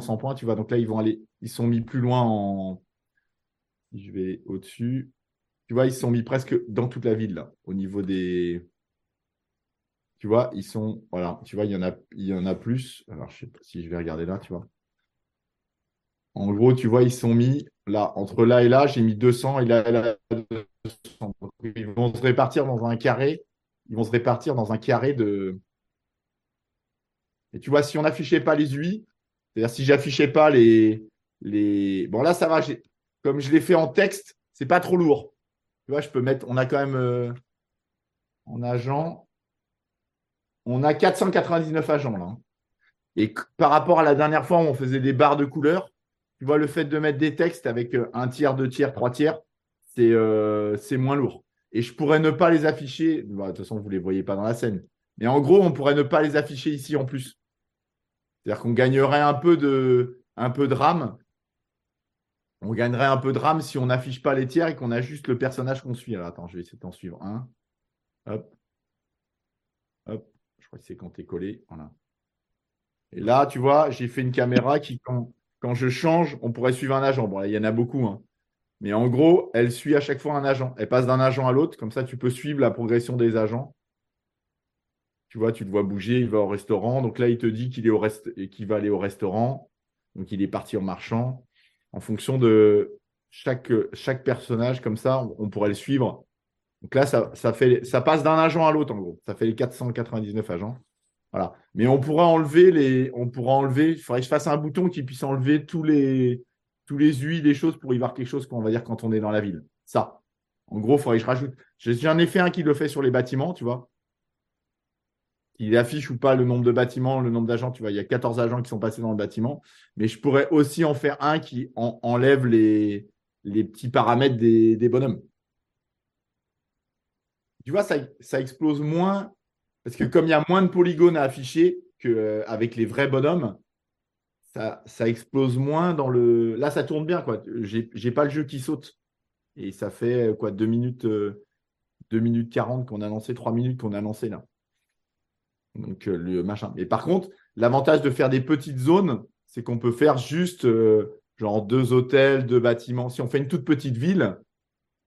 distance en points, tu vois. Donc là, ils vont aller, ils sont mis plus loin en. Je vais au-dessus, tu vois, ils sont mis presque dans toute la ville, là, au niveau des. Tu vois, ils sont. Voilà, tu vois, il y en a, il y en a plus. Alors, je sais pas si je vais regarder là, tu vois. En gros, tu vois, ils sont mis là, entre là et là, j'ai mis 200 et là et là, 200. Ils vont se répartir dans un carré. Ils vont se répartir dans un carré de. Et tu vois, si on n'affichait pas les UI, c'est-à-dire si j'affichais pas les, les. Bon, là, ça va. Comme je l'ai fait en texte, c'est pas trop lourd. Tu vois, je peux mettre. On a quand même. Euh, en agent. On a 499 agents là. Et par rapport à la dernière fois où on faisait des barres de couleurs, tu vois, le fait de mettre des textes avec euh, un tiers, deux tiers, trois tiers, euh, c'est moins lourd. Et je pourrais ne pas les afficher. De toute façon, vous ne les voyez pas dans la scène. Mais en gros, on pourrait ne pas les afficher ici en plus. C'est-à-dire qu'on gagnerait un peu de, un peu de RAM. On gagnerait un peu de RAM si on n'affiche pas les tiers et qu'on a juste le personnage qu'on suit. Attends, je vais essayer d'en suivre un. Hop. Hop. Je crois que c'est quand tu collé. Voilà. Et là, tu vois, j'ai fait une caméra qui, quand, quand je change, on pourrait suivre un agent. Bon, là, il y en a beaucoup. Hein. Mais en gros, elle suit à chaque fois un agent. Elle passe d'un agent à l'autre. Comme ça, tu peux suivre la progression des agents. Tu vois, tu le vois bouger, il va au restaurant. Donc là, il te dit qu'il est au rest... qu'il va aller au restaurant. Donc il est parti en marchant. En fonction de chaque, personnage, comme ça, on, pourrait le suivre. Donc là, ça, ça, fait, ça passe d'un agent à l'autre, en gros. Ça fait les 499 agents. Voilà. Mais on pourra enlever les. On pourra enlever. Il faudrait que je fasse un bouton qui puisse enlever tous les tous les UI des choses pour y voir quelque chose qu'on va dire quand on est dans la ville. Ça. En gros, il faudrait que je rajoute. J'en ai fait un qui le fait sur les bâtiments, tu vois il affiche ou pas le nombre de bâtiments, le nombre d'agents. Tu vois, il y a 14 agents qui sont passés dans le bâtiment. Mais je pourrais aussi en faire un qui enlève les, petits paramètres des, bonhommes. Tu vois, ça, explose moins parce que comme il y a moins de polygones à afficher qu'avec les vrais bonhommes, ça, explose moins dans le. Là, ça tourne bien, quoi. J'ai pas le jeu qui saute. Et ça fait quoi 2 minutes, 2 minutes 40 qu'on a lancé, 3 minutes qu'on a lancé là. Donc, le machin. Mais par contre, l'avantage de faire des petites zones, c'est qu'on peut faire juste euh, genre deux hôtels, deux bâtiments. Si on fait une toute petite ville,